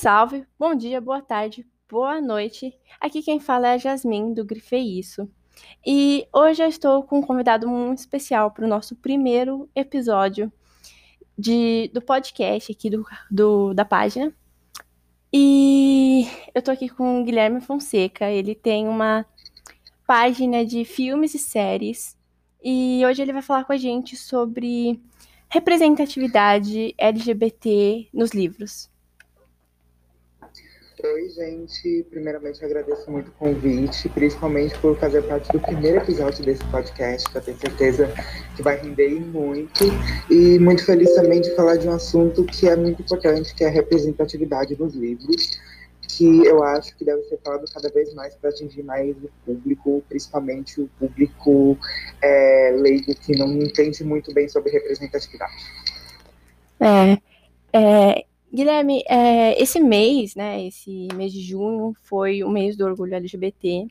salve! Bom dia, boa tarde, boa noite. Aqui quem fala é a Jasmine do Grifei Isso. E hoje eu estou com um convidado muito especial para o nosso primeiro episódio de, do podcast aqui do, do, da página. E eu estou aqui com o Guilherme Fonseca. Ele tem uma página de filmes e séries. E hoje ele vai falar com a gente sobre representatividade LGBT nos livros. Oi, gente. Primeiramente, agradeço muito o convite, principalmente por fazer parte do primeiro episódio desse podcast, que eu tenho certeza que vai render muito. E muito feliz também de falar de um assunto que é muito importante, que é a representatividade nos livros, que eu acho que deve ser falado cada vez mais para atingir mais o público, principalmente o público é, leigo que não entende muito bem sobre representatividade. É, é, Guilherme, é, esse mês, né, esse mês de junho, foi o mês do orgulho LGBT.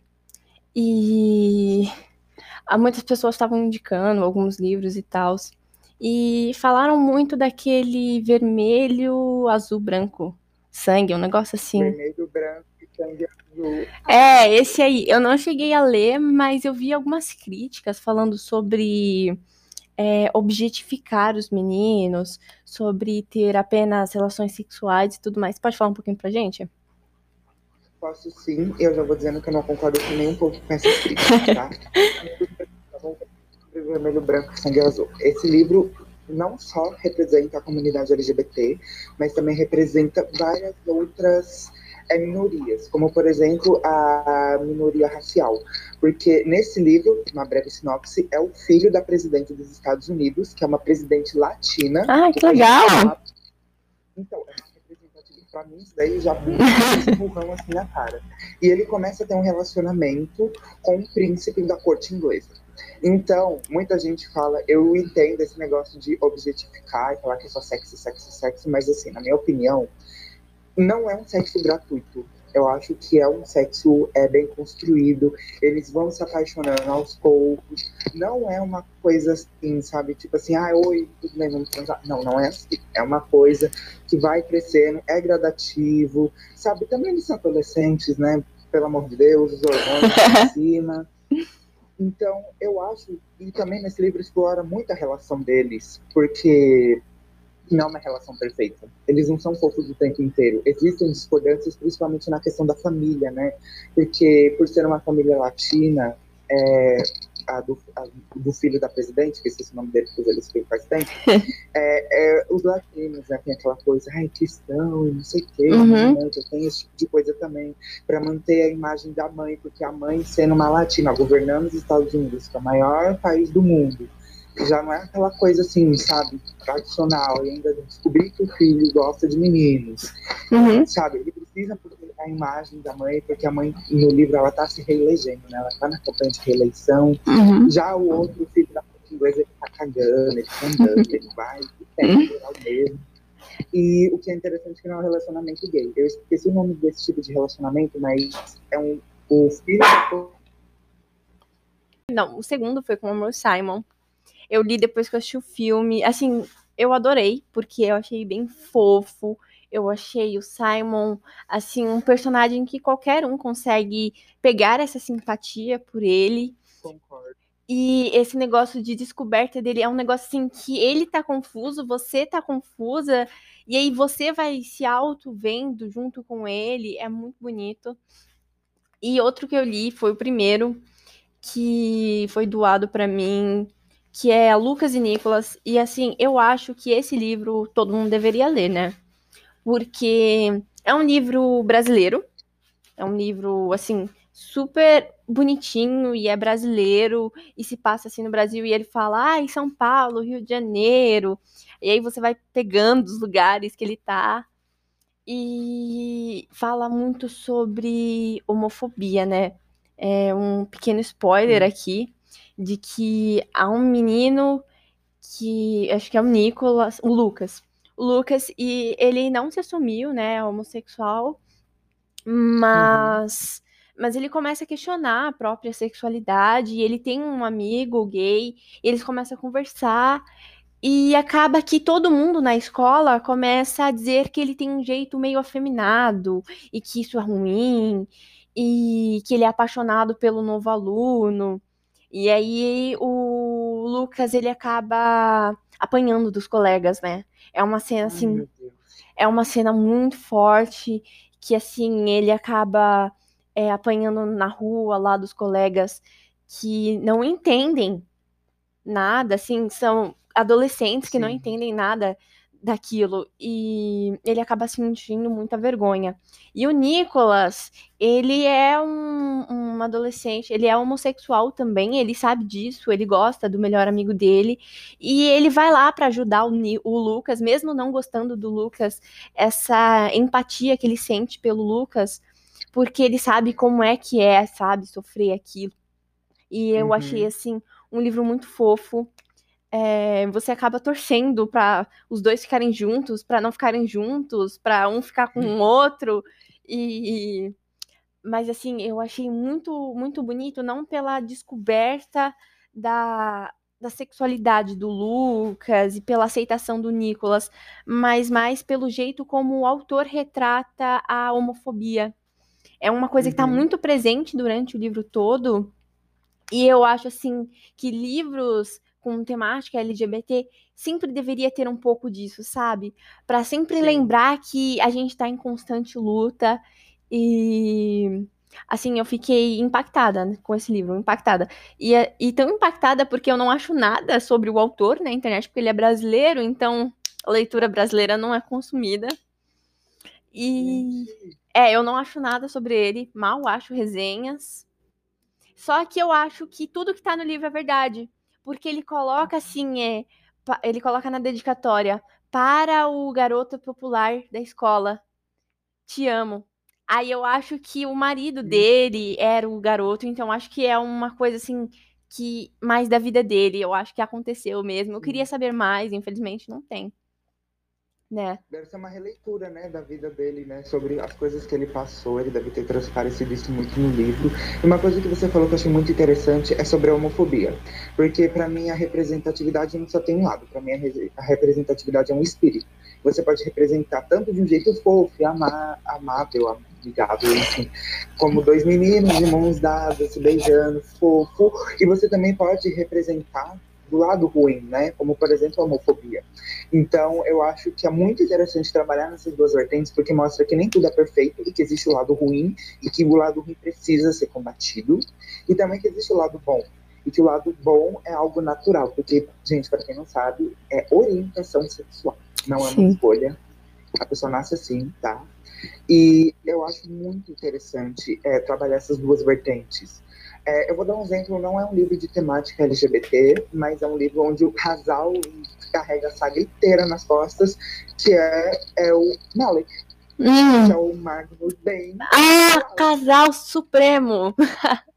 E muitas pessoas estavam indicando alguns livros e tal. E falaram muito daquele vermelho, azul, branco. Sangue, um negócio assim. Vermelho, branco e sangue azul. É, esse aí. Eu não cheguei a ler, mas eu vi algumas críticas falando sobre é, objetificar os meninos, sobre ter apenas relações sexuais e tudo mais. Pode falar um pouquinho pra gente? Posso sim, eu já vou dizendo que eu não concordo com nem um pouco com essas críticas, tá? Vermelho, branco e sangue azul. Esse livro não só representa a comunidade LGBT, mas também representa várias outras é, minorias, como por exemplo a minoria racial. Porque nesse livro, uma breve sinopse, é o filho da presidente dos Estados Unidos, que é uma presidente latina. Ah, que legal! Então, é pra mim, isso daí já um burrão assim na cara. E ele começa a ter um relacionamento com o príncipe da corte inglesa. Então, muita gente fala, eu entendo esse negócio de objetificar e falar que é só sexo, sexo, sexo, mas assim, na minha opinião, não é um sexo gratuito. Eu acho que é um sexo é, bem construído. Eles vão se apaixonando aos poucos. Não é uma coisa assim, sabe? Tipo assim, ah, oi, tudo bem, vamos transar. Não, não é assim. É uma coisa que vai crescendo, é gradativo. Sabe? Também eles são adolescentes, né? Pelo amor de Deus, os hormônios em cima. Então, eu acho, e também nesse livro explora muito a relação deles, porque não é uma relação perfeita. Eles não são fofos o tempo inteiro. Existem discordâncias, principalmente na questão da família, né? Porque, por ser uma família latina, é, a do, a do, filho da presidente, que esqueci o nome dele, porque eles ficam faz tempo, é, é, os latinos, né, tem aquela coisa, ai, cristão e não sei o quê, Uhum. né, tem esse tipo de coisa também, para manter a imagem da mãe, porque a mãe sendo uma latina, governando os Estados Unidos, que é o maior país do mundo, já não é aquela coisa assim, sabe, tradicional, e ainda descobrir que o filho gosta de meninos, Uhum. sabe, ele precisa a imagem da mãe, porque a mãe, no livro, ela tá se reelegendo, né, ela tá na campanha de reeleição, Uhum. já o outro filho da inglesa, ele tá cagando, ele tá andando, ele vai, ele pega o mesmo. E o que é interessante é que não é um relacionamento gay. Eu esqueci o nome desse tipo de relacionamento, mas é um. O filho da Não, o segundo foi com o Amor Simon. Eu li depois que eu assisti o filme. Assim, eu adorei, porque eu achei bem fofo. Eu achei o Simon, assim, um personagem que qualquer um consegue pegar essa simpatia por ele. Concordo. E esse negócio de descoberta dele é um negócio assim que ele tá confuso, você tá confusa, e aí você vai se auto-vendo junto com ele. É muito bonito. E outro que eu li foi o primeiro, que foi doado pra mim, que é Lucas e Nicolas. E assim, eu acho que esse livro todo mundo deveria ler, né? Porque é um livro brasileiro, é um livro assim super bonitinho e é brasileiro e se passa assim no Brasil e ele fala, ah, em São Paulo, Rio de Janeiro. E aí você vai pegando os lugares que ele tá e fala muito sobre homofobia, né? É um pequeno spoiler Hum. aqui de que há um menino que acho que é o Nicolas, o Lucas. O Lucas, e ele não se assumiu, né, homossexual, mas mas ele começa a questionar a própria sexualidade, e ele tem um amigo gay, eles começam a conversar, E acaba que todo mundo na escola começa a dizer que ele tem um jeito meio afeminado e que isso é ruim e que ele é apaixonado pelo novo aluno. E aí o Lucas ele acaba apanhando dos colegas, né? É uma cena assim, Ai, é uma cena muito forte que assim ele acaba é, apanhando na rua lá dos colegas que não entendem nada, assim, são adolescentes que Sim. não entendem nada daquilo e ele acaba sentindo muita vergonha. E o Nicolas, ele é um, um, adolescente, ele é homossexual também, ele sabe disso, ele gosta do melhor amigo dele e ele vai lá para ajudar o, o, Lucas, mesmo não gostando do Lucas, essa empatia que ele sente pelo Lucas, porque ele sabe como é que é, sabe, sofrer aquilo. E eu uhum. achei assim um livro muito fofo é, você acaba torcendo para os dois ficarem juntos, para não ficarem juntos, para um ficar com o outro. E, mas assim, eu achei muito muito bonito, não pela descoberta da, da sexualidade do Lucas e pela aceitação do Nicolas, mas mais pelo jeito como o autor retrata a homofobia. É uma coisa tá uhum. que está muito presente durante o livro todo. E eu acho assim que livros com temática LGBT sempre deveria ter um pouco disso, sabe? Para sempre Sim. lembrar que a gente está em constante luta e assim, eu fiquei impactada com esse livro, impactada. E, e tão impactada porque eu não acho nada sobre o autor na internet, porque ele é brasileiro, então a leitura brasileira não é consumida. E é, eu não acho nada sobre ele, mal acho resenhas. Só que eu acho que tudo que tá no livro é verdade porque ele coloca assim, é, ele coloca na dedicatória para o garoto popular da escola. Te amo. Aí eu acho que o marido dele era o garoto, então acho que é uma coisa assim que mais da vida dele, eu acho que aconteceu mesmo. Eu queria saber mais, infelizmente não tem né? Deve ser uma releitura, né, da vida dele, né, sobre as coisas que ele passou. Ele deve ter transparecido isso muito no livro. E uma coisa que você falou que eu achei muito interessante é sobre a homofobia, porque para mim a representatividade não só tem um lado. Para mim a representatividade é um espírito. Você pode representar tanto de um jeito fofo, amar, amável, amigável, enfim, como dois meninos de mãos dadas, se beijando, fofo. E você também pode representar do lado ruim, né? Como, por exemplo, a homofobia. Então, eu acho que é muito interessante trabalhar nessas duas vertentes, porque mostra que nem tudo é perfeito e que existe o lado ruim e que o lado ruim precisa ser combatido, e também que existe o lado bom. E que o lado bom é algo natural, porque, gente, para quem não sabe, é orientação sexual, não é Sim. uma escolha. A pessoa nasce assim, tá? E eu acho muito interessante é, trabalhar essas duas vertentes. É, eu vou dar um exemplo, não é um livro de temática LGBT, mas é um livro onde o casal carrega a saga inteira nas costas, que é, é o Malik. Hum. Que é o Magnus Bane. Ah, casal supremo!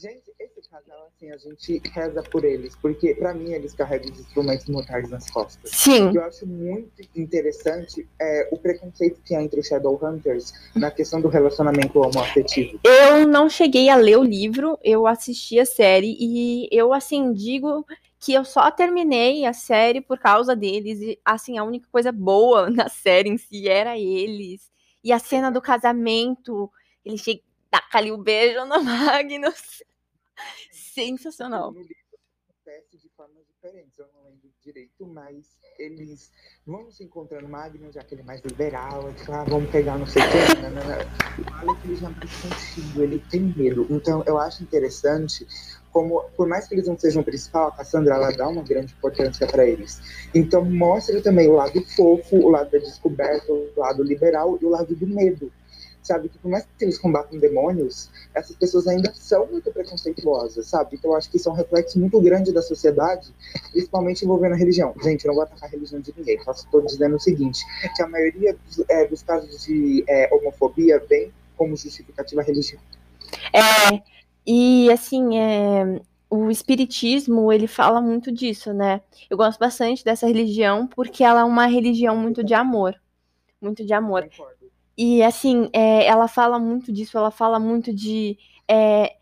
Gente, esse casal, assim, a gente reza por eles, porque para mim eles carregam os instrumentos mortais nas costas. Sim. Eu acho muito interessante é, o preconceito que há entre os Shadowhunters na questão do relacionamento homoafetivo. Eu não cheguei a ler o livro, eu assisti a série e eu, assim, digo que eu só terminei a série por causa deles. E, assim, a única coisa boa na série em si era eles. E a cena do casamento, ele chega, taca ali o beijo no Magnus. Sensacional. No livro acontece de formas diferentes, eu não lembro direito, mas eles vão se encontrando Magnus, já que ele é mais liberal, fala, ah, vamos pegar não sei o que, não, não, não. Olha que ele já mais contigo, ele tem medo. Então eu acho interessante como, por mais que eles não sejam o principal, a Cassandra ela dá uma grande importância para eles. Então mostra também o lado fofo, o lado da descoberta, o lado liberal e o lado do medo sabe? Que por mais que eles combatem demônios, essas pessoas ainda são muito preconceituosas, sabe? Então eu acho que isso é um reflexo muito grande da sociedade, principalmente envolvendo a religião. Gente, eu não vou atacar a religião de ninguém, só estou dizendo o seguinte, que a maioria dos, é, dos casos de é, homofobia vem como justificativa a religião. É, e assim, é, o espiritismo, ele fala muito disso, né? Eu gosto bastante dessa religião porque ela é uma religião muito de amor. Muito de amor. E assim, é, ela fala muito disso, ela fala muito de é,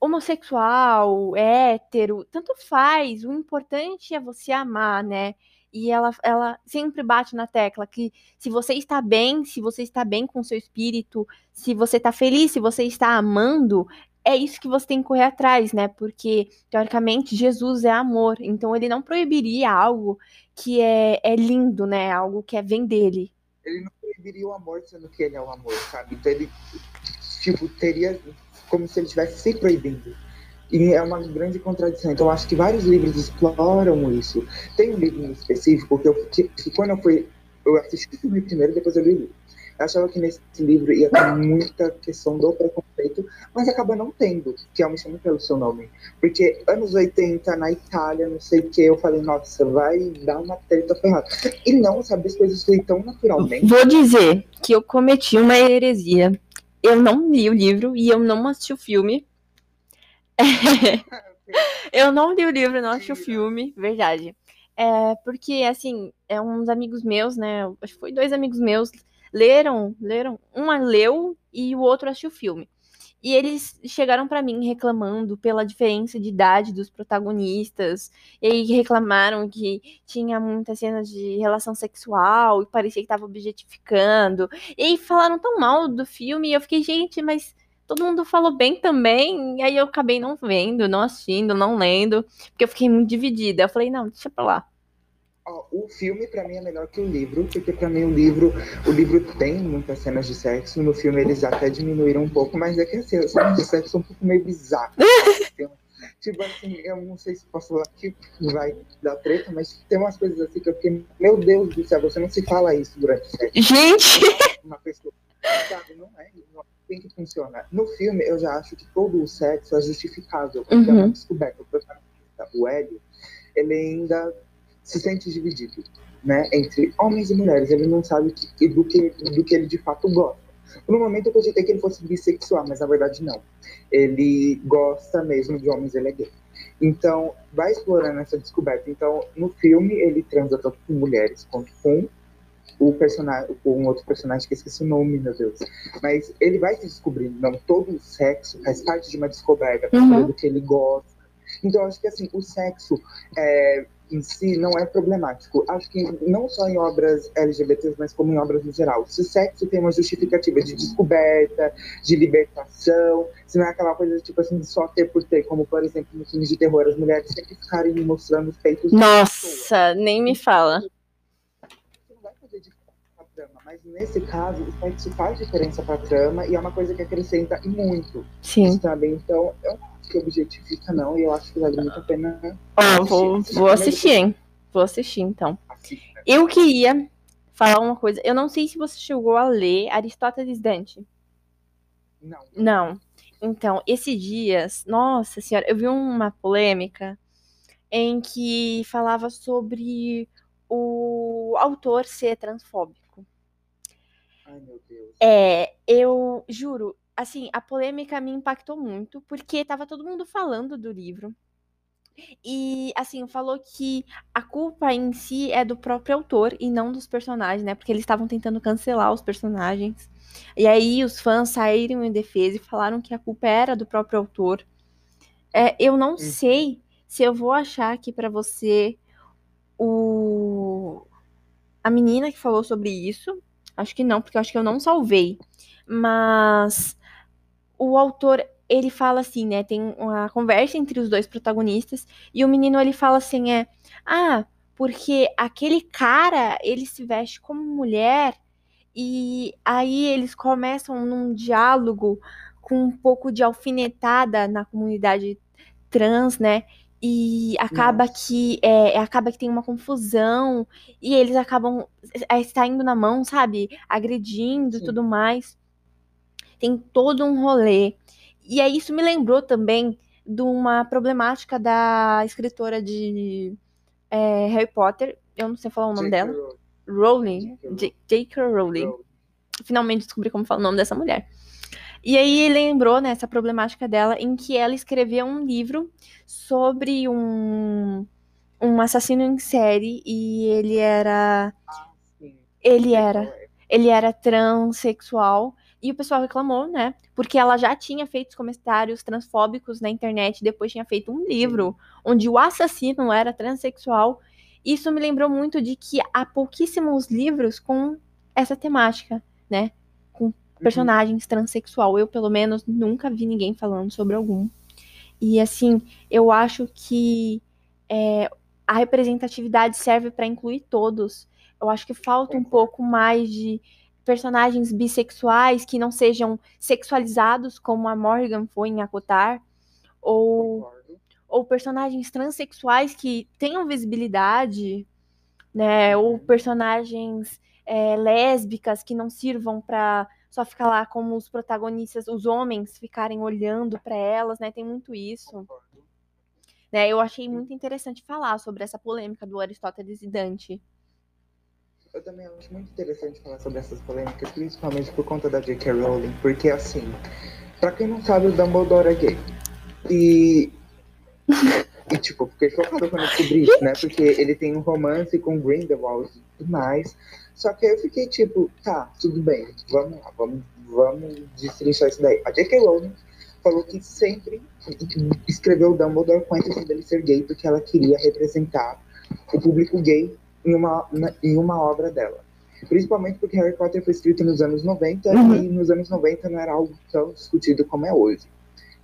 homossexual, hétero, tanto faz. O importante é você amar, né? E ela, ela sempre bate na tecla que se você está bem, se você está bem com seu espírito, se você está feliz, se você está amando, é isso que você tem que correr atrás, né? Porque, teoricamente, Jesus é amor. Então, ele não proibiria algo que é, é lindo, né? Algo que é vem dele. Ele não proibiria o amor sendo que ele é o amor, sabe? Então, ele, tipo, teria como se ele estivesse se proibindo. E é uma grande contradição. Então, acho que vários livros exploram isso. Tem um livro específico que, eu, que, que quando eu fui. Eu assisti o filme primeiro, depois eu li o livro. Eu achava que nesse livro ia ter muita questão do preconceito, mas acaba não tendo, que é o Me Chame Pelo Seu Nome. Porque anos 80, na Itália, não sei o que, eu falei, nossa, vai dar uma treta ferrada. E não, sabe, as coisas fluem tão naturalmente. Vou dizer que eu cometi uma heresia. Eu não li o livro e eu não assisti o filme. eu não li o livro, não assisti o filme, verdade. É, porque, assim, é uns amigos meus, né? Acho que foi dois amigos meus leram, leram, um leu e o outro assistiu o filme. E eles chegaram para mim reclamando pela diferença de idade dos protagonistas. E reclamaram que tinha muitas cenas de relação sexual e parecia que tava objetificando. E falaram tão mal do filme e eu fiquei, gente, mas todo mundo falou bem também. E aí eu acabei não vendo, não assistindo, não lendo, porque eu fiquei muito dividida. Eu falei, não, deixa pra lá o filme para mim é melhor que o livro, porque para mim o livro, o livro tem muitas cenas de sexo, no filme eles até diminuíram um pouco, mas é que assim, as cenas de sexo são um pouco meio bizarras. tipo assim, eu não sei se posso falar que vai dar treta, mas tem umas coisas assim que eu fiquei, meu Deus do céu, você não se fala isso durante o sexo. Gente! Uma pessoa, sabe, não é, não tem que funcionar. No filme, eu já acho que todo o sexo é justificável, porque uhum. é uma uhum. descoberta. O Hélio, ele ainda se sente dividido, né, entre homens e mulheres. Ele não sabe que, do, que, do que ele de fato gosta. Por um momento eu cogitei que ele fosse bissexual, mas na verdade não. Ele gosta mesmo de homens, ele é gay. Então, vai explorando essa descoberta. Então, no filme, ele transa tanto com mulheres quanto com o personagem, com um outro personagem que eu esqueci o nome, meu Deus. Mas ele vai se descobrindo. Não, todo o sexo faz parte de uma descoberta, uhum. do que ele gosta. Então, acho que assim, o sexo é, em si não é problemático. Acho que não só em obras LGBTs, mas como em obras no geral. Se o sexo tem uma justificativa de descoberta, de libertação, se não é aquela coisa tipo assim, de só ter por ter, como por exemplo nos filmes de terror, as mulheres sempre ficarem mostrando os peitos. Nossa, nem me fala. Você não vai fazer diferença pra trama, mas nesse caso, o sexo faz diferença pra trama e é uma coisa que acrescenta muito. Sim. Sabe? Então, eu que objetifica, não, e eu acho que vale muito a pena. Ó, oh, vou, vou assistir, hein? Vou assistir, então. Eu queria falar uma coisa. Eu não sei se você chegou a ler Aristóteles Dante. Não. Não. Então, esses dias, nossa senhora, eu vi uma polêmica em que falava sobre o autor ser transfóbico. Ai, meu Deus. É, eu juro, assim, a polêmica me impactou muito, porque tava todo mundo falando do livro. E, assim, falou que a culpa em si é do próprio autor e não dos personagens, né? Porque eles estavam tentando cancelar os personagens. E aí os fãs saíram em defesa e falaram que a culpa era do próprio autor. É, eu não uhum. sei se eu vou achar aqui para você o a menina que falou sobre isso. Acho que não, porque eu acho que eu não salvei. Mas o autor ele fala assim, né? Tem uma conversa entre os dois protagonistas e o menino ele fala assim, é, ah, porque aquele cara ele se veste como mulher e aí eles começam num diálogo com um pouco de alfinetada na comunidade trans, né? E acaba Nossa. que é, acaba que tem uma confusão e eles acabam é, saindo na mão, sabe? Agredindo e tudo mais tem todo um rolê. E aí isso me lembrou também de uma problemática da escritora de é, Harry Potter, eu não sei falar o nome dela. Rowling. J.K. Rowling. Finalmente descobri como fala o nome dessa mulher. E aí lembrou nessa né, problemática dela em que ela escreveu um livro sobre um, um assassino em série e ele era ah, ele era ele era transexual E o pessoal reclamou, né? Porque ela já tinha feito comentários transfóbicos na internet, depois tinha feito um livro onde o assassino era transexual. Isso me lembrou muito de que há pouquíssimos livros com essa temática, né? Uhum. personagens transexual. Eu, pelo menos, nunca vi ninguém falando sobre algum. E assim, eu acho que é, a representatividade serve para incluir todos. Eu acho que falta um pouco mais de personagens bissexuais que não sejam sexualizados, como a Morgan foi em Acotar, ou, ou personagens transexuais que tenham visibilidade, né? Ou personagens é, lésbicas que não sirvam para só ficar lá como os protagonistas, os homens ficarem olhando para elas, né? Tem muito isso. Né? Eu achei muito interessante falar sobre essa polêmica do Aristóteles e Dante. Eu também acho muito interessante falar sobre essas polêmicas, principalmente por conta da J.K. Rowling, porque assim, pra quem não sabe, o Dumbledore é gay. E. E tipo, fiquei chocado quando eu descobri isso, né? Porque ele tem um romance com Grindelwald e tudo mais. Só que aí eu fiquei tipo, tá, tudo bem, vamos lá, vamos, vamos destrinchar isso daí. A J.K. Rowling falou que sempre escreveu Dumbledore com a intenção dele ser gay, porque ela queria representar o público gay em uma, na- em uma obra dela. Principalmente porque Harry Potter foi escrito nos anos 90 Uhum. e nos anos 90 não era algo tão discutido como é hoje.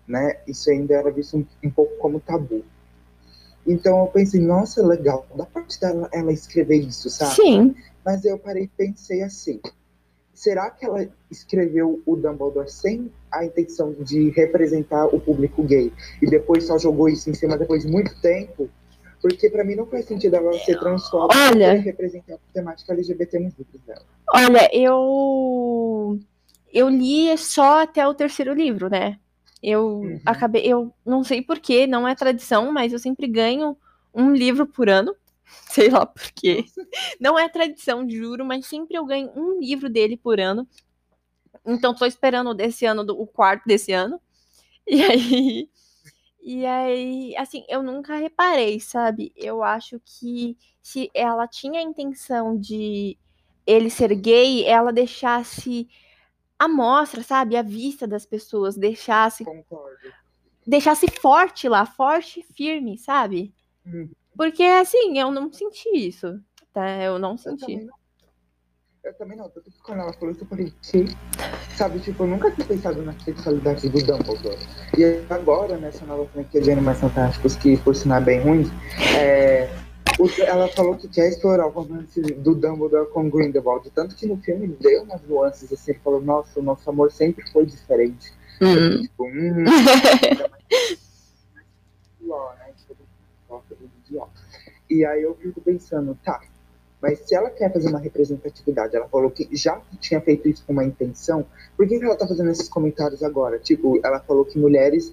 Né? Isso ainda era visto um, um pouco como tabu. Então eu pensei, nossa, legal, da parte dela ela escrever isso, sabe? Sim. Mas eu parei e pensei assim: será que ela escreveu o Dumbledore sem a intenção de representar o público gay e depois só jogou isso em cima depois de muito tempo? Porque pra mim não faz sentido ela ser transfóbica Olha. e representar a temática LGBT nos livros dela. Olha, eu eu li só até o terceiro livro, né? Eu Uhum. acabei, eu não sei porquê, não é tradição, mas eu sempre ganho um livro por ano. Sei lá por quê. Não é tradição, juro, mas sempre eu ganho um livro dele por ano. Então tô esperando desse ano, do- o quarto desse ano. E aí, e aí, assim, eu nunca reparei, sabe? Eu acho que se ela tinha a intenção de ele ser gay, ela deixasse a mostra, sabe? A vista das pessoas, deixasse, Concordo. deixasse forte lá, forte e firme, sabe? Uhum. Porque assim, eu não senti isso, tá? Eu não Eu senti. também não. Eu também não. Tanto que quando ela falou isso, eu falei, que? Sabe, tipo, eu nunca tinha pensado na sexualidade do Dumbledore. E agora, nessa nova franquia de Animais Fantásticos, que por sinal é bem ruim, é, ela falou que quer explorar o romance do Dumbledore com Grindelwald. Tanto que no filme deu umas nuances, assim, ele falou, nossa, o nosso amor sempre foi diferente. Hum. Tipo, hum, ainda mais- Ló, né? Tipo. E aí eu fico pensando, tá, mas se ela quer fazer uma representatividade, ela falou que já tinha feito isso com uma intenção, por que, que ela tá fazendo esses comentários agora? Tipo, ela falou que mulheres,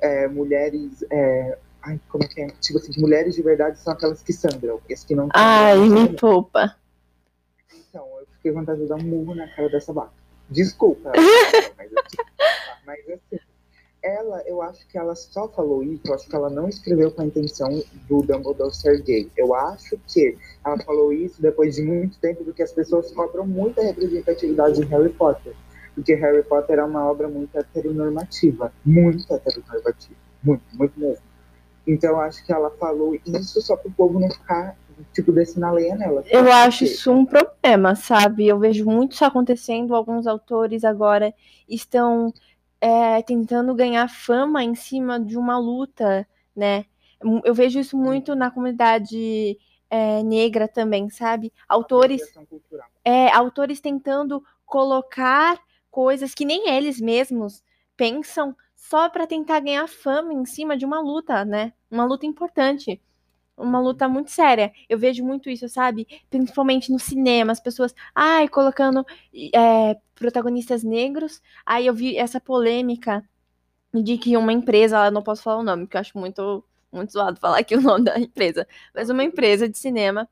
é, mulheres, é, ai, como é que é? Tipo assim, que mulheres de verdade são aquelas que sangram, as que não Ai, me poupa. Então, eu fiquei com vontade de dar um murro na cara dessa vaca. Desculpa, mas, assim, mas assim, ela, eu acho que ela só falou isso, eu acho que ela não escreveu com a intenção do Dumbledore ser gay. Eu acho que ela falou isso depois de muito tempo, porque as pessoas cobram muita representatividade em Harry Potter. Porque Harry Potter é uma obra muito heteronormativa. Muito heteronormativa. Muito, muito mesmo. Então eu acho que ela falou isso só pro povo não ficar, tipo, descendo a lenha nela. Eu acho isso um problema, sabe? Eu vejo muito isso acontecendo. Alguns autores agora estão é, tentando ganhar fama em cima de uma luta, né? Eu vejo isso muito na comunidade é, negra também, sabe? Autores é, autores tentando colocar coisas que nem eles mesmos pensam só para tentar ganhar fama em cima de uma luta, né? Uma luta importante. Uma luta muito séria. Eu vejo muito isso, sabe? Principalmente no cinema, as pessoas, ai, colocando é, protagonistas negros. Aí eu vi essa polêmica de que uma empresa, eu não posso falar o nome, porque eu acho muito, muito zoado falar aqui o nome da empresa, mas uma empresa de cinema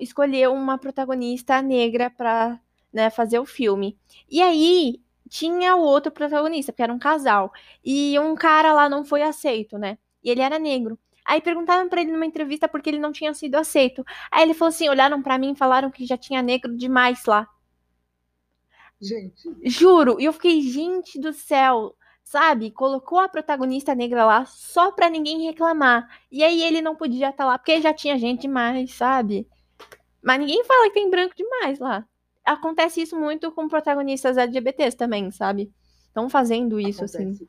escolheu uma protagonista negra para né, fazer o filme. E aí tinha o outro protagonista, porque era um casal. E um cara lá não foi aceito, né? E ele era negro. Aí perguntaram pra ele numa entrevista porque ele não tinha sido aceito. Aí ele falou assim: olharam pra mim e falaram que já tinha negro demais lá. Gente. Juro, e eu fiquei, gente do céu, sabe? Colocou a protagonista negra lá só pra ninguém reclamar. E aí ele não podia estar lá, porque já tinha gente demais, sabe? Mas ninguém fala que tem branco demais lá. Acontece isso muito com protagonistas LGBTs também, sabe? Estão fazendo isso, assim. Acontece. assim.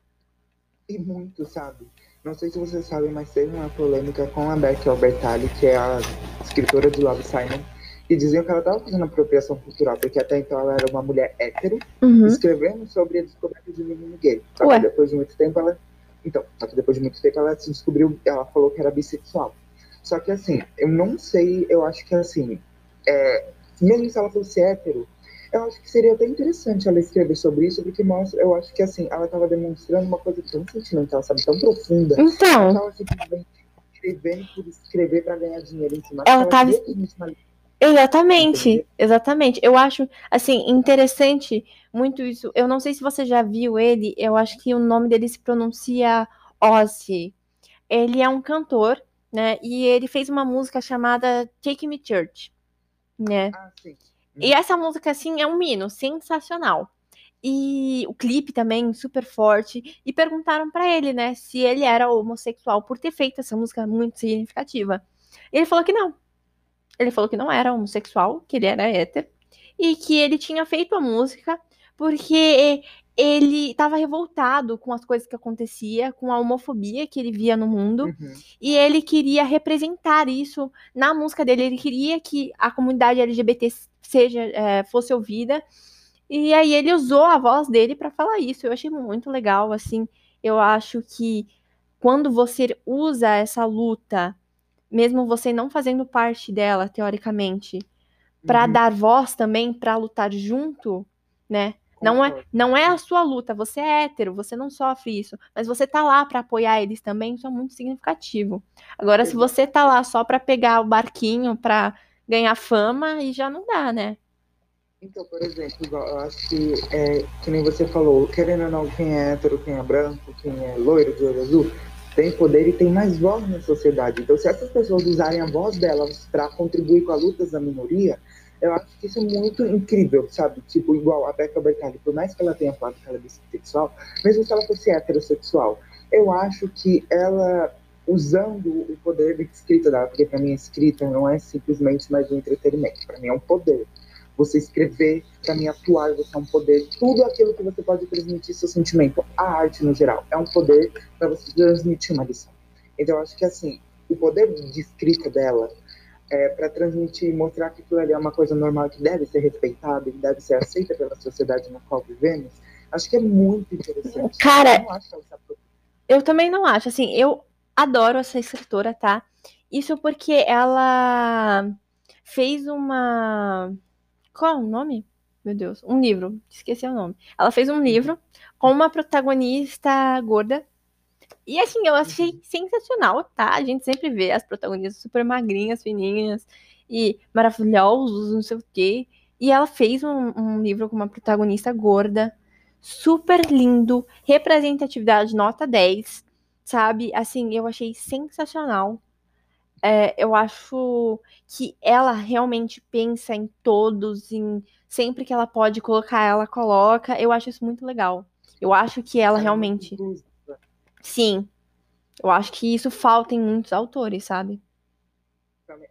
E muito, sabe? Não sei se vocês sabem, mas teve uma polêmica com a Becky Albertalli, que é a escritora de Love Simon e diziam que ela estava fazendo apropriação cultural, porque até então ela era uma mulher hétero, uhum. escrevendo sobre a descoberta de um menino gay. Só que depois de muito tempo ela. Então, só que depois de muito tempo ela se descobriu, ela falou que era bissexual. Só que assim, eu não sei, eu acho que assim, é, mesmo se ela fosse hétero, eu acho que seria até interessante ela escrever sobre isso, porque mostra, eu acho que assim, ela estava demonstrando uma coisa tão sentimental, sabe, tão profunda. Então. Ela estava simplesmente escrevendo por escrever para ganhar dinheiro em cima. Ela estava Exatamente, exatamente. Eu acho, assim, interessante muito isso. Eu não sei se você já viu ele, eu acho que o nome dele se pronuncia Ozzy. Ele é um cantor, né? E ele fez uma música chamada Take Me Church, né? Ah, sim. E essa música, assim, é um hino sensacional. E o clipe também super forte. E perguntaram para ele, né, se ele era homossexual por ter feito essa música muito significativa. E ele falou que não, ele falou que não era homossexual, que ele era hétero, e que ele tinha feito a música porque ele estava revoltado com as coisas que acontecia, com a homofobia que ele via no mundo, uhum. e ele queria representar isso na música dele. Ele queria que a comunidade LGBT seja é, fosse ouvida, e aí ele usou a voz dele para falar isso. Eu achei muito legal, assim. Eu acho que quando você usa essa luta mesmo você não fazendo parte dela, teoricamente, para uhum. dar voz também, para lutar junto, né? Não é, não é a sua luta, você é hétero, você não sofre isso, mas você tá lá para apoiar eles também, isso é muito significativo. Agora, se você tá lá só para pegar o barquinho, para ganhar fama, aí já não dá, né? Então, por exemplo, eu acho que, é, que nem você falou, querendo ou não, quem é hétero, quem é branco, quem é loiro de olho azul, tem poder e tem mais voz na sociedade. Então, se essas pessoas usarem a voz delas para contribuir com a luta da minoria, eu acho que isso é muito incrível, sabe? Tipo, igual a Becca Bertalli, por mais que ela tenha falado que ela é bissexual, mesmo se ela fosse heterossexual, eu acho que ela, usando o poder de escrita dela, porque para mim a escrita não é simplesmente mais um entretenimento, para mim é um poder você escrever, para mim atuar, você é um poder. Tudo aquilo que você pode transmitir seu sentimento, a arte no geral, é um poder para você transmitir uma lição. Então eu acho que assim, o poder de escrita dela é para transmitir, mostrar que aquilo ali é uma coisa normal que deve ser respeitada e deve ser aceita pela sociedade na qual vivemos. Acho que é muito interessante. Cara, eu, eu também não acho. Assim, eu adoro essa escritora, tá? Isso porque ela fez uma qual é o nome? Meu Deus, um livro, esqueci o nome. Ela fez um livro com uma protagonista gorda. E assim, eu achei uhum. sensacional, tá? A gente sempre vê as protagonistas super magrinhas, fininhas e maravilhosos, não sei o quê. E ela fez um, um livro com uma protagonista gorda, super lindo, representatividade nota 10, sabe? Assim, eu achei sensacional. É, eu acho que ela realmente pensa em todos, em sempre que ela pode colocar, ela coloca. Eu acho isso muito legal. Eu acho que ela realmente. Sim. Eu acho que isso falta em muitos autores, sabe?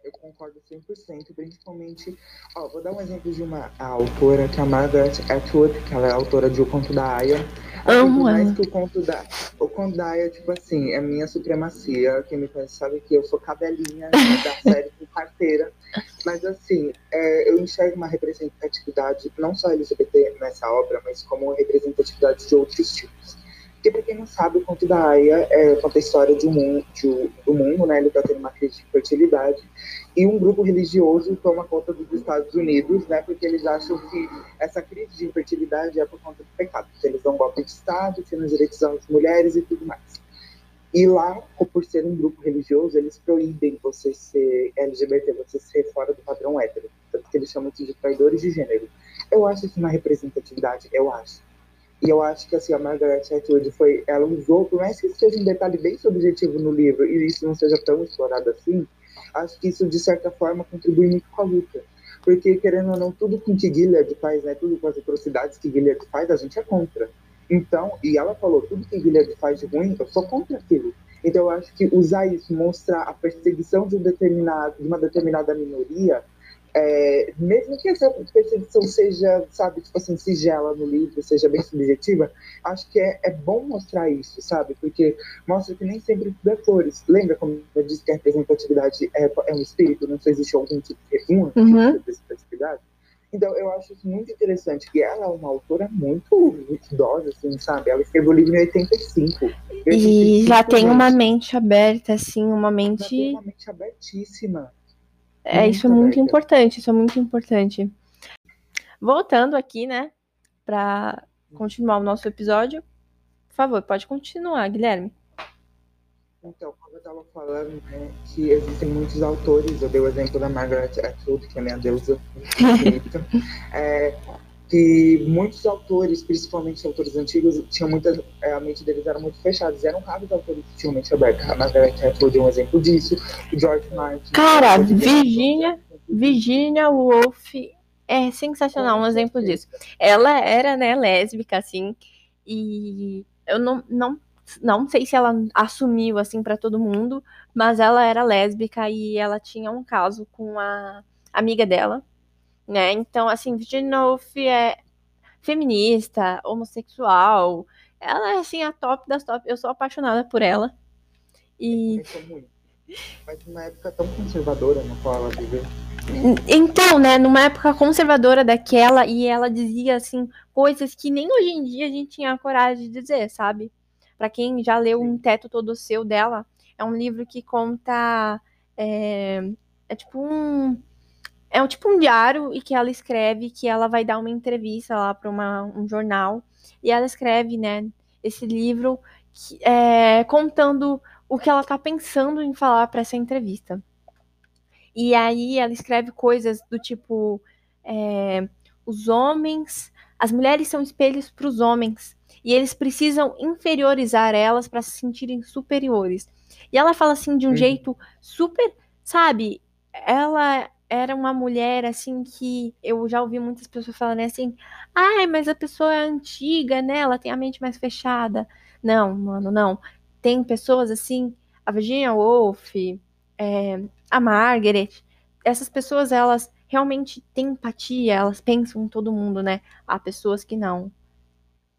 eu concordo 100%, principalmente, ó, vou dar um exemplo de uma autora, que é a Margaret Atwood, que ela é autora de O Conto da Aya. Amo mais que o Conto da... O Conto da Aya, tipo assim, é minha supremacia, quem me conhece sabe que eu sou cadelinha da série com carteira, mas assim, é, eu enxergo uma representatividade, não só LGBT nessa obra, mas como representatividade de outros tipos. Porque, para quem não sabe, o conto da Aya é, conta a história de um de, do mundo, né? Ele está tendo uma crise de fertilidade. E um grupo religioso toma conta dos Estados Unidos, né? Porque eles acham que essa crise de infertilidade é por conta do pecado. Eles dão golpe de Estado, tiram os direitos das mulheres e tudo mais. E lá, por ser um grupo religioso, eles proíbem você ser LGBT, você ser fora do padrão hétero. Tanto que eles chamam de traidores de gênero. Eu acho isso uma representatividade, eu acho. E eu acho que assim, a Margaret Atwood foi, ela usou, por mais que seja um detalhe bem subjetivo no livro e isso não seja tão explorado assim, acho que isso de certa forma contribui muito com a luta. Porque, querendo ou não, tudo com que Gilead faz, né? Tudo com as atrocidades que Gilead faz, a gente é contra. Então, e ela falou, tudo que Gilead faz de ruim, eu sou contra aquilo. Então, eu acho que usar isso, mostrar a perseguição de, um de uma determinada minoria, é, mesmo que essa percepção seja, sabe, tipo assim, sigela no livro, seja bem subjetiva, acho que é, é bom mostrar isso, sabe? Porque mostra que nem sempre tudo é flores. Lembra como eu disse que a representatividade é, é um espírito, não se existe algum tipo de, uma tipo uhum. de representatividade? Então, eu acho isso muito interessante, que ela é uma autora muito idosa, assim, sabe? Ela escreveu o livro em 85. E já tem uma mente aberta, assim, uma mente... Tem uma mente abertíssima. É, isso é muito importante, isso é muito importante. Voltando aqui, né, para continuar o nosso episódio. Por favor, pode continuar, Guilherme. Então, como eu estava falando, né, que existem muitos autores, eu dei o exemplo da Margaret Atwood, que é minha deusa é, que muitos autores, principalmente autores antigos, tinham muita, é, a mente deles era muito fechada. Eram raros autores que tinham mente aberta. A Margaret Atwood é um exemplo disso. O George Martin. Cara, Virginia, Virginia Woolf é sensacional, um exemplo disso. Ela era, né, lésbica, assim, e eu não, não, não sei se ela assumiu, assim, para todo mundo, mas ela era lésbica e ela tinha um caso com a amiga dela, né? Então, assim, Virginia Woolf é feminista, homossexual. Ela é, assim, a top das top. Eu sou apaixonada por ela. E... Mas numa época tão conservadora no qual ela viveu. Então, né, numa época conservadora daquela, e ela dizia, assim, coisas que nem hoje em dia a gente tinha coragem de dizer, sabe? Para quem já leu Um Teto Todo Seu dela, é um livro que conta. É, é tipo um é um tipo um diário e que ela escreve que ela vai dar uma entrevista lá para um jornal e ela escreve, né, esse livro que, é, contando o que ela tá pensando em falar para essa entrevista. E aí ela escreve coisas do tipo é, os homens, as mulheres são espelhos para os homens e eles precisam inferiorizar elas para se sentirem superiores. E ela fala assim de um uhum. jeito super, sabe? Ela era uma mulher assim que eu já ouvi muitas pessoas falando assim: "Ai, mas a pessoa é antiga, né? Ela tem a mente mais fechada". Não, mano, não. Tem pessoas assim, a Virginia Woolf, é, a Margaret, essas pessoas elas realmente têm empatia, elas pensam em todo mundo, né? Há pessoas que não.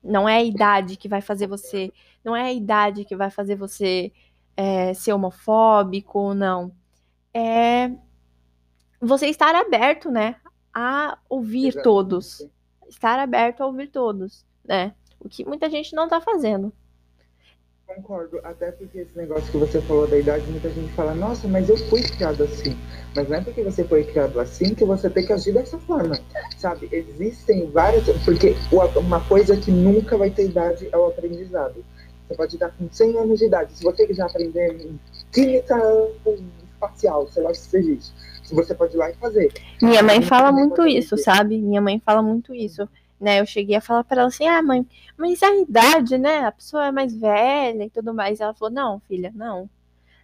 Não é a idade que vai fazer você, não é a idade que vai fazer você é, ser homofóbico, não. É você estar aberto, né, a ouvir Exatamente. todos. Estar aberto a ouvir todos, né? O que muita gente não tá fazendo. Concordo, até porque esse negócio que você falou da idade, muita gente fala, nossa, mas eu fui criado assim. Mas não é porque você foi criado assim que você tem que agir dessa forma, sabe? Existem várias. Porque uma coisa que nunca vai ter idade é o aprendizado. Você pode estar com 100 anos de idade. Se você já aprender química espacial, sei lá se seja isso você pode ir lá e fazer. Minha mãe fala muito isso, sabe? Minha mãe fala muito isso. Né, eu cheguei a falar para ela assim: ah, mãe, mas a idade, né? A pessoa é mais velha e tudo mais. Ela falou: não, filha, não.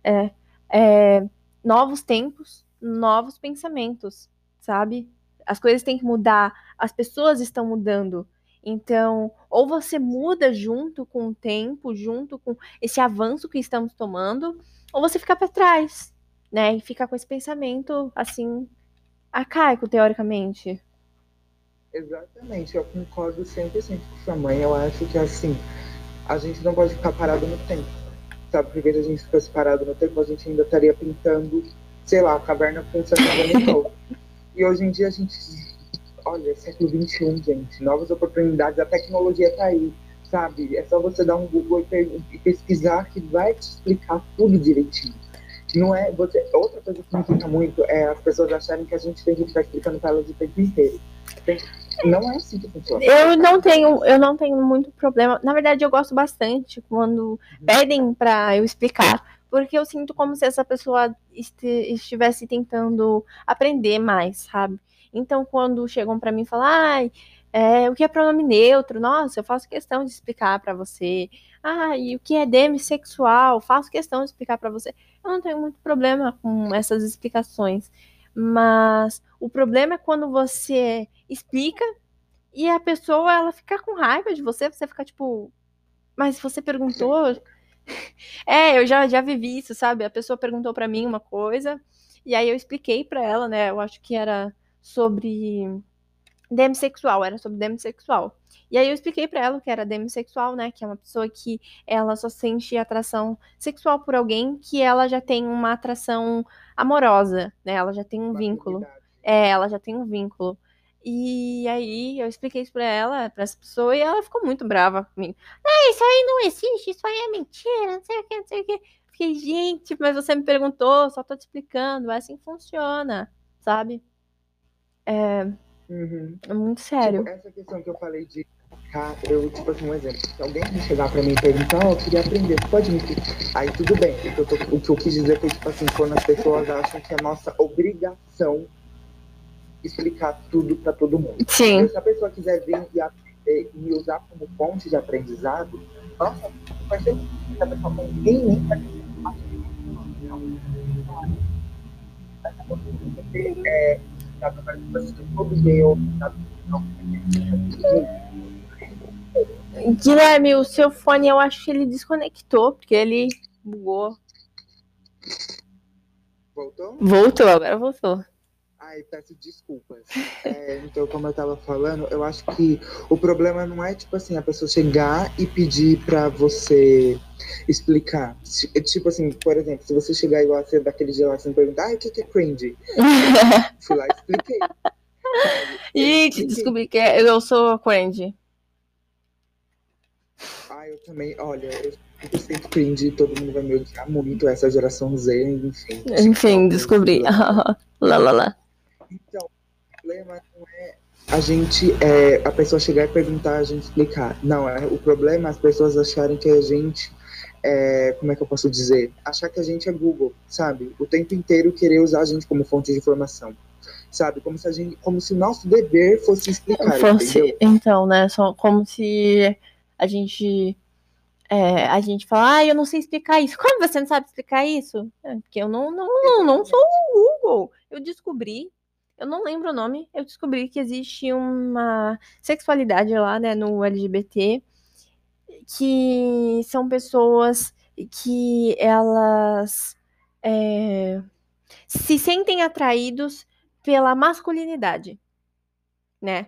É, é, novos tempos, novos pensamentos, sabe? As coisas têm que mudar, as pessoas estão mudando. Então, ou você muda junto com o tempo, junto com esse avanço que estamos tomando, ou você fica para trás, né? E fica com esse pensamento, assim, arcaico, teoricamente. Exatamente, eu concordo 100% com sua mãe. Eu acho que, assim, a gente não pode ficar parado no tempo. Sabe? Porque se a gente fosse parado no tempo, a gente ainda estaria pintando, sei lá, a caverna com o E hoje em dia a gente. Olha, século XXI, gente. Novas oportunidades, a tecnologia tá aí, sabe? É só você dar um Google e pesquisar que vai te explicar tudo direitinho não é você outra coisa que me irrita muito é as pessoas acharem que a gente tem que ficar explicando para elas o tempo inteiro tem, não é assim que funciona eu não tenho eu não tenho muito problema na verdade eu gosto bastante quando uhum. pedem para eu explicar porque eu sinto como se essa pessoa estivesse tentando aprender mais sabe então quando chegam para mim e falam ai é, o que é pronome neutro? Nossa, eu faço questão de explicar para você. Ah, e o que é demissexual? Faço questão de explicar para você. Eu não tenho muito problema com essas explicações. Mas o problema é quando você explica e a pessoa ela fica com raiva de você, você fica tipo, mas você perguntou? é, eu já, já vivi isso, sabe? A pessoa perguntou para mim uma coisa e aí eu expliquei para ela, né? Eu acho que era sobre demissexual, era sobre demissexual. E aí eu expliquei para ela que era demissexual, né? Que é uma pessoa que ela só sente atração sexual por alguém que ela já tem uma atração amorosa, né? Ela já tem um uma vínculo. É, ela já tem um vínculo. E aí eu expliquei isso pra ela, pra essa pessoa, e ela ficou muito brava comigo. Ah, isso aí não existe, isso aí é mentira, não sei o que, não sei o que. Fiquei, gente, mas você me perguntou, só tô te explicando, é assim que funciona, sabe? É, uhum. é muito sério. Tipo, essa questão que eu falei de eu, tipo assim, um exemplo. Se alguém me chegar pra mim e perguntar, oh, eu queria aprender, pode me Aí tudo bem. O que, eu tô, o que eu quis dizer foi, tipo assim, quando as pessoas acham que é nossa obrigação explicar tudo para todo mundo. Sim. Então, se a pessoa quiser vir e aprender e usar como fonte de aprendizado, nossa, vai ser se a pessoa não tem nem é, Guilherme, o seu fone eu acho que ele desconectou, porque ele bugou. Voltou? Voltou, agora voltou. Ai, peço desculpas. É, então, como eu tava falando, eu acho que o problema não é, tipo assim, a pessoa chegar e pedir pra você explicar. Tipo assim, por exemplo, se você chegar igual a ser daquele dia lá assim, perguntar, ai, o que, que é cringe? Fui lá e expliquei. Gente, descobri que é, eu sou cringe. Ah, eu também, olha, eu sempre cringe, todo mundo vai me odiar muito, essa geração Z, enfim. Enfim, descobri. lá, lá, lá. Então, o problema não é a gente, é, a pessoa chegar e perguntar, a gente explicar. Não, é, o problema é as pessoas acharem que a gente, é, como é que eu posso dizer? Achar que a gente é Google, sabe? O tempo inteiro querer usar a gente como fonte de informação. Sabe? Como se, a gente, como se o nosso dever fosse explicar. Fosse, entendeu? então, né? Só como se a gente é, a gente fala, ah, eu não sei explicar isso. Como você não sabe explicar isso? É, porque eu não, não, não, não sou o Google. Eu descobri eu não lembro o nome, eu descobri que existe uma sexualidade lá, né, no LGBT, que são pessoas que elas é, se sentem atraídos pela masculinidade, né?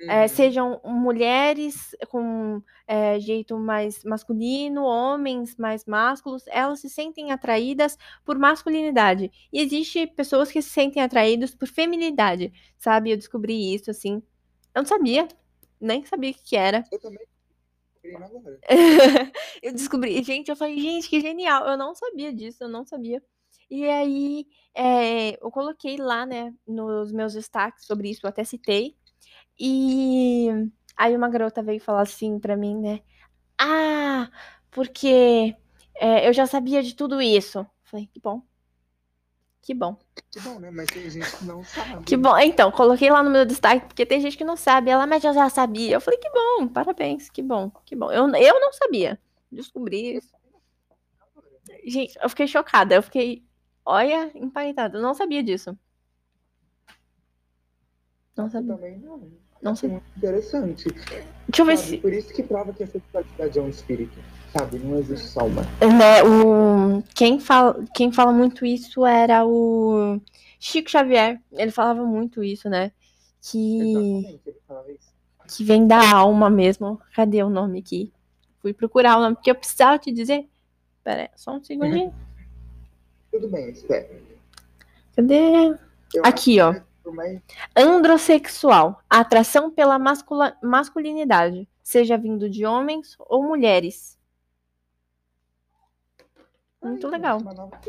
É, uhum. sejam mulheres com é, jeito mais masculino, homens mais másculos, elas se sentem atraídas por masculinidade. E existe pessoas que se sentem atraídas por feminilidade, sabe? Eu descobri isso, assim. Eu não sabia, nem sabia o que era. Eu também. Eu descobri, gente, eu falei, gente, que genial. Eu não sabia disso, eu não sabia. E aí, é, eu coloquei lá, né, nos meus destaques sobre isso, eu até citei e aí uma garota veio falar assim pra mim, né? Ah, porque é, eu já sabia de tudo isso. Falei, que bom. Que bom. Que bom, né? Mas tem gente que não sabe. Que bom. Então, coloquei lá no meu destaque, porque tem gente que não sabe. Ela, mas eu já sabia. Eu falei, que bom, parabéns, que bom, que bom. Eu, eu não sabia. Descobri isso. Gente, eu fiquei chocada. Eu fiquei, olha, emparentada. Eu não sabia disso. Não sabia. Também não. Não sei. Muito interessante. Deixa eu ver sabe? se. Por isso que prova que a sexualidade é um espírito, sabe? Não existe só uma. Né, o... quem, fala... quem fala muito isso era o Chico Xavier. Ele falava muito isso, né? Que. isso. Que vem da alma mesmo. Cadê o nome aqui? Fui procurar o nome, porque eu precisava te dizer. Pera aí, só um segundinho. Tudo bem, espera. Cadê? Eu aqui, ó. Androssexual, atração pela mascula, masculinidade, seja vindo de homens ou mulheres. Muito legal. Uma nova,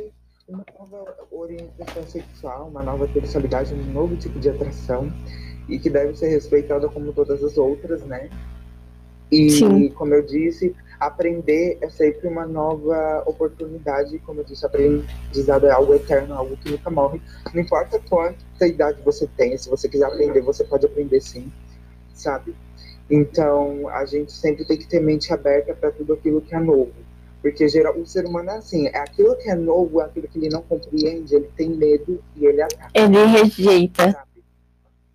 uma nova orientação sexual, uma nova sexualidade, um novo tipo de atração e que deve ser respeitada como todas as outras, né? E, Sim. como eu disse, aprender é sempre uma nova oportunidade. Como eu disse, aprendizado é algo eterno, algo que nunca morre. Não importa quanta idade você tenha, se você quiser aprender, você pode aprender sim, sabe? Então, a gente sempre tem que ter mente aberta para tudo aquilo que é novo. Porque geral, o ser humano é assim, é aquilo que é novo, é aquilo que ele não compreende, ele tem medo e ele ataca. Ele rejeita. Sabe?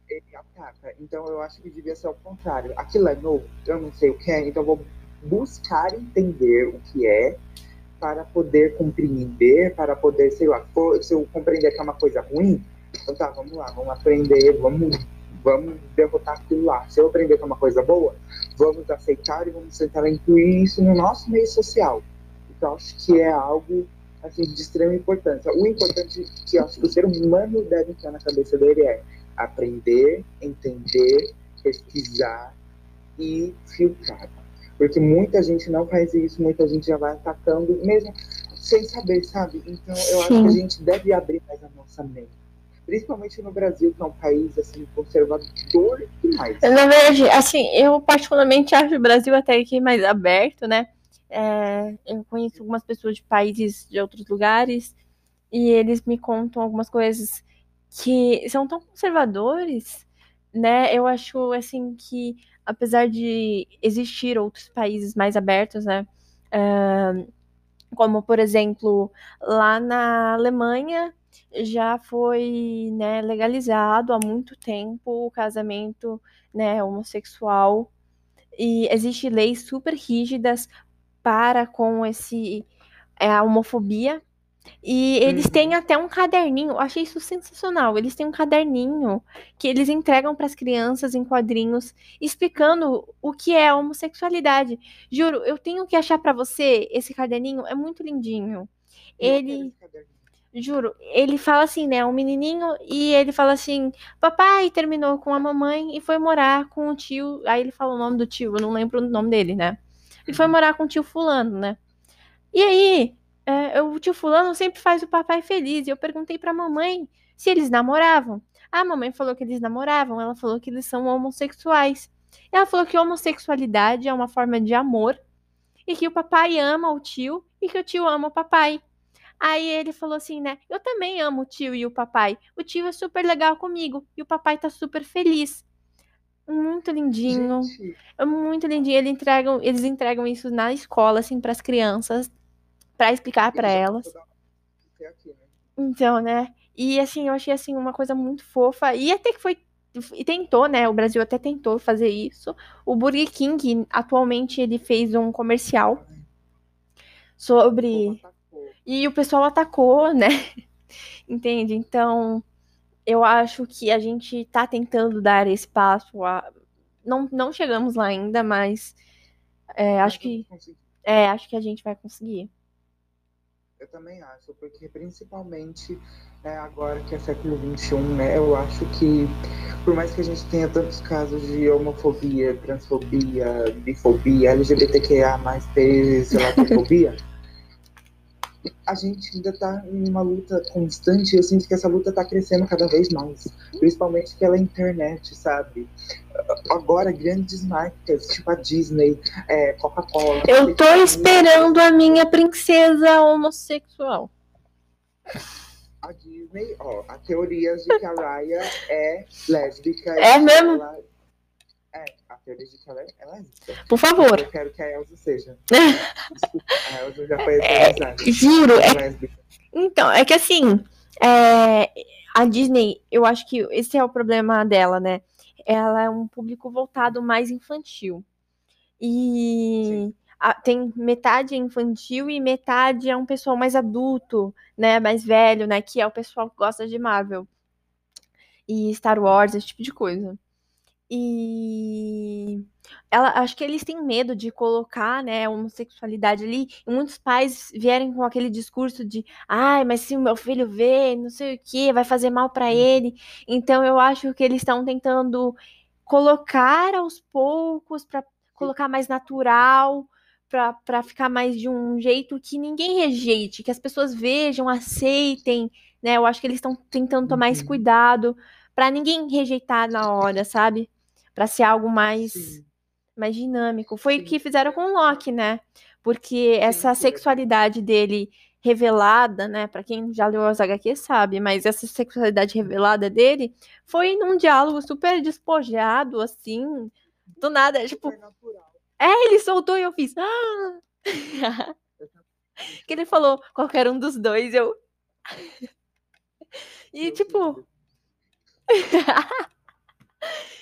Ele ataca. Então eu acho que devia ser o contrário. Aquilo é novo, eu não sei o que é, então vou buscar entender o que é para poder compreender, para poder, sei lá, se eu compreender que é uma coisa ruim, então tá, vamos lá, vamos aprender, vamos, vamos derrotar aquilo lá. Se eu aprender que é uma coisa boa, vamos aceitar e vamos tentar incluir isso no nosso meio social. Então acho que é algo assim, de extrema importância. O importante que acho que o ser humano deve entrar na cabeça dele é aprender, entender, pesquisar e filtrar. Porque muita gente não faz isso, muita gente já vai atacando, mesmo sem saber, sabe? Então eu Sim. acho que a gente deve abrir mais a nossa mente. Principalmente no Brasil, que é um país assim, conservador demais. Na verdade, assim, eu particularmente acho o Brasil até aqui mais aberto, né? É, eu conheço algumas pessoas de países de outros lugares e eles me contam algumas coisas que são tão conservadores, né? Eu acho assim que apesar de existir outros países mais abertos, né? Uh, como, por exemplo, lá na Alemanha já foi né, legalizado há muito tempo o casamento né, homossexual e existem leis super rígidas para com esse é, a homofobia e eles uhum. têm até um caderninho, eu achei isso sensacional. Eles têm um caderninho que eles entregam para as crianças em quadrinhos, explicando o que é homossexualidade. Juro, eu tenho que achar para você esse caderninho, é muito lindinho. Ele Juro, ele fala assim, né? Um menininho, e ele fala assim: Papai terminou com a mamãe e foi morar com o tio. Aí ele fala o nome do tio, eu não lembro o nome dele, né? E foi uhum. morar com o tio Fulano, né? E aí, é, o tio fulano sempre faz o papai feliz. E eu perguntei pra mamãe se eles namoravam. A mamãe falou que eles namoravam. Ela falou que eles são homossexuais. Ela falou que homossexualidade é uma forma de amor e que o papai ama o tio e que o tio ama o papai. Aí ele falou assim, né? Eu também amo o tio e o papai. O tio é super legal comigo e o papai tá super feliz. Muito lindinho. Gente. É muito lindinho. Eles entregam, eles entregam isso na escola, assim, para as crianças para explicar para elas. Né? Então, né? E assim, eu achei assim uma coisa muito fofa e até que foi e tentou, né? O Brasil até tentou fazer isso. O Burger King atualmente ele fez um comercial sobre e o pessoal atacou, né? Entende? Então, eu acho que a gente tá tentando dar esse passo a... não não chegamos lá ainda, mas é, acho que é, acho que a gente vai conseguir. Eu também acho, porque principalmente né, agora que é século XXI, né, eu acho que por mais que a gente tenha tantos casos de homofobia, transfobia, bifobia, LGBTQIA, mais sei lá, a gente ainda está em uma luta constante. Eu sinto que essa luta está crescendo cada vez mais, principalmente pela internet, sabe? Agora, grandes marcas, tipo a Disney, é, Coca-Cola. Eu tô esperando a minha princesa homossexual. A Disney, ó, a teoria de que a Raya é lésbica. É mesmo? Ela é, a teoria de que ela é, ela é Por favor. Eu quero que a Elsa seja. Desculpa, a Elsa já foi é, Juro. É... Então, é que assim, é... a Disney, eu acho que esse é o problema dela, né? Ela é um público voltado mais infantil. E a, tem metade infantil e metade é um pessoal mais adulto, né? Mais velho, né? Que é o pessoal que gosta de Marvel. E Star Wars, esse tipo de coisa. E ela, acho que eles têm medo de colocar, né, a homossexualidade ali. E muitos pais vierem com aquele discurso de, ai, mas se o meu filho vê, não sei o que, vai fazer mal para ele. Então eu acho que eles estão tentando colocar aos poucos para colocar mais natural, para ficar mais de um jeito que ninguém rejeite, que as pessoas vejam, aceitem, né? Eu acho que eles estão tentando tomar esse uhum. cuidado para ninguém rejeitar na hora, sabe? Para ser algo mais mais dinâmico. Foi o que fizeram com o Loki, né? Porque essa sexualidade dele revelada, né, para quem já leu as HQ sabe, mas essa sexualidade revelada dele foi num diálogo super despojado assim, do nada, tipo, É, ele soltou e eu fiz. Ah! Que ele falou qualquer um dos dois, eu. E tipo.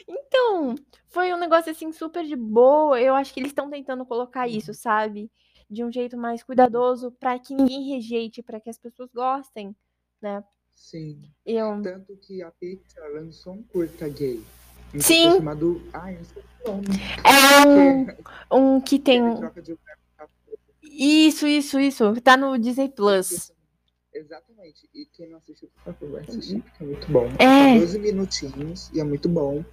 então, foi um negócio assim super de boa. Eu acho que eles estão tentando colocar Uhum. isso, sabe? De um jeito mais cuidadoso pra que ninguém rejeite, pra que as pessoas gostem, né? Sim. Eu Tanto que a Pixar lançou um curta gay. Um Sim. chamado. Ai, eu é um, um que tem isso, isso, isso. Tá no Disney Plus. Exatamente. E quem não assistiu, por favor, vai assistir, porque é muito bom. É. 12 minutinhos e é muito bom.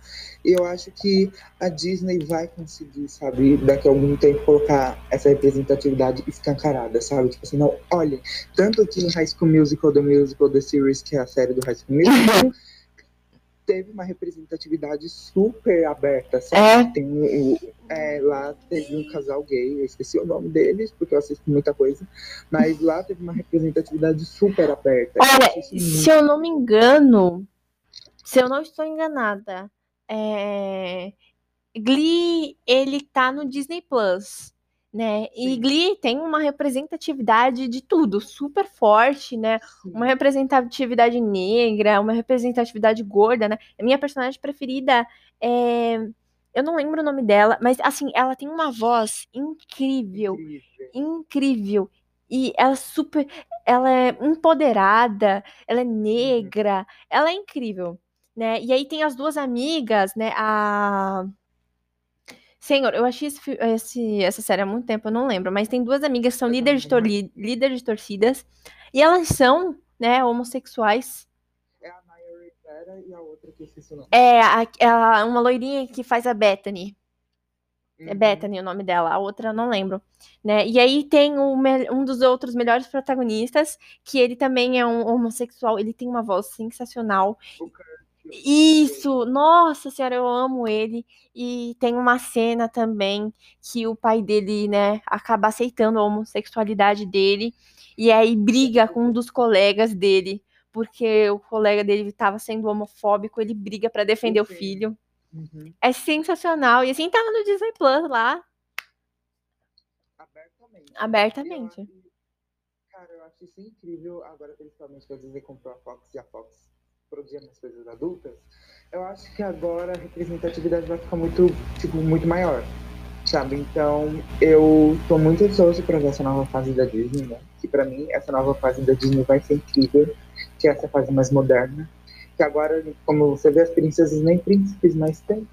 E eu acho que a Disney vai conseguir, sabe, daqui a algum tempo colocar essa representatividade escancarada, sabe? Tipo assim, não, olha, tanto que em High School Musical, The Musical, The Series, que é a série do High School Musical, teve uma representatividade super aberta, sabe? É. Tem um, é, lá teve um casal gay, eu esqueci o nome deles, porque eu assisto muita coisa, mas lá teve uma representatividade super aberta. Eu Olha, muito se eu não me engano, se eu não estou enganada, é... Glee, ele tá no Disney Plus, né? E Sim. Glee tem uma representatividade de tudo, super forte, né? Sim. Uma representatividade negra, uma representatividade gorda, né? A minha personagem preferida é... Eu não lembro o nome dela, mas assim, ela tem uma voz incrível Incrível. incrível. E ela é super. Ela é empoderada, ela é negra, ela é incrível. Né? E aí tem as duas amigas, né? A. Senhor, eu achei esse, esse- essa série há muito tempo, eu não lembro, mas tem duas amigas que são líderes de, líderes de torcidas, e elas são, né, homossexuais. É a Maya Rivera e a outra que eu esqueci o nome. É a, uma loirinha que faz a Bethany. É Uhum. Bethany o nome dela, a outra eu não lembro. Né? E aí tem o um dos outros melhores protagonistas, que ele também é um homossexual, ele tem uma voz sensacional. O Kurt. Isso, nossa senhora, eu amo ele. E tem uma cena também que o pai dele, né, acaba aceitando a homossexualidade dele e aí briga com um dos colegas dele, porque o colega dele estava sendo homofóbico, ele briga para defender o filho. Uhum. É sensacional. E assim tá no Disney Plus lá, Abertamente. abertamente. Eu acho- Cara, eu acho isso incrível, agora principalmente que a Disney comprou a Fox e a Fox produzindo as coisas adultas. Eu acho que agora a representatividade vai ficar muito, tipo, muito maior, sabe? Então, eu tô muito ansioso pra ver essa nova fase da Disney, né? Que pra mim, essa nova fase da Disney vai ser incrível, que é essa fase mais moderna. Que agora, como você vê, as princesas nem príncipes mais têm.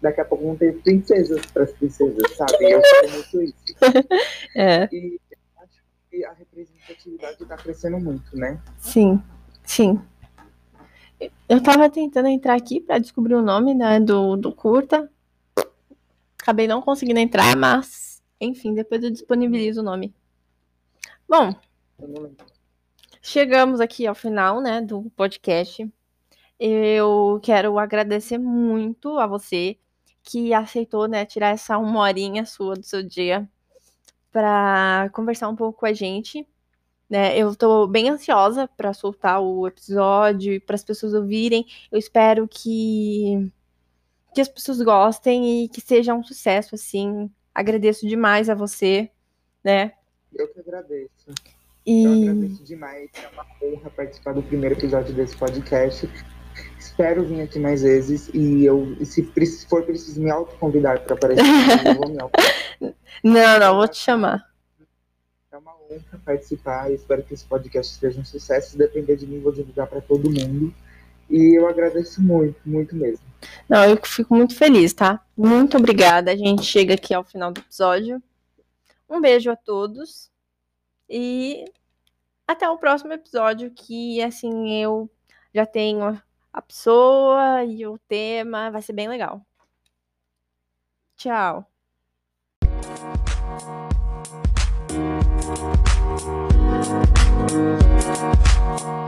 Daqui a pouco vão ter princesas pras princesas, sabe? Eu quero muito isso. É, E eu acho que a representatividade está crescendo muito, né? sim, sim. Eu tava tentando entrar aqui pra descobrir o nome, né, do, do curta. Acabei não conseguindo entrar, mas, enfim, depois eu disponibilizo o nome. Bom, chegamos aqui ao final, né, do podcast. Eu quero agradecer muito a você que aceitou, né, tirar essa uma horinha sua do seu dia para conversar um pouco com a gente. Né? Eu tô bem ansiosa para soltar o episódio para as pessoas ouvirem. Eu espero que que as pessoas gostem e que seja um sucesso assim. Agradeço demais a você, né? Eu que agradeço. Eu E agradeço demais. É uma honra participar do primeiro episódio desse podcast. Espero vir aqui mais vezes e eu, se for preciso me autoconvidar para aparecer, eu vou me auto. não, não, vou te chamar. Honra participar espero que esse podcast seja um sucesso. Se depender de mim, vou divulgar para todo mundo. E eu agradeço muito, muito mesmo. Não, eu fico muito feliz, tá? Muito obrigada. A gente chega aqui ao final do episódio. Um beijo a todos e até o próximo episódio que assim eu já tenho a pessoa e o tema, vai ser bem legal. Tchau. Thank you.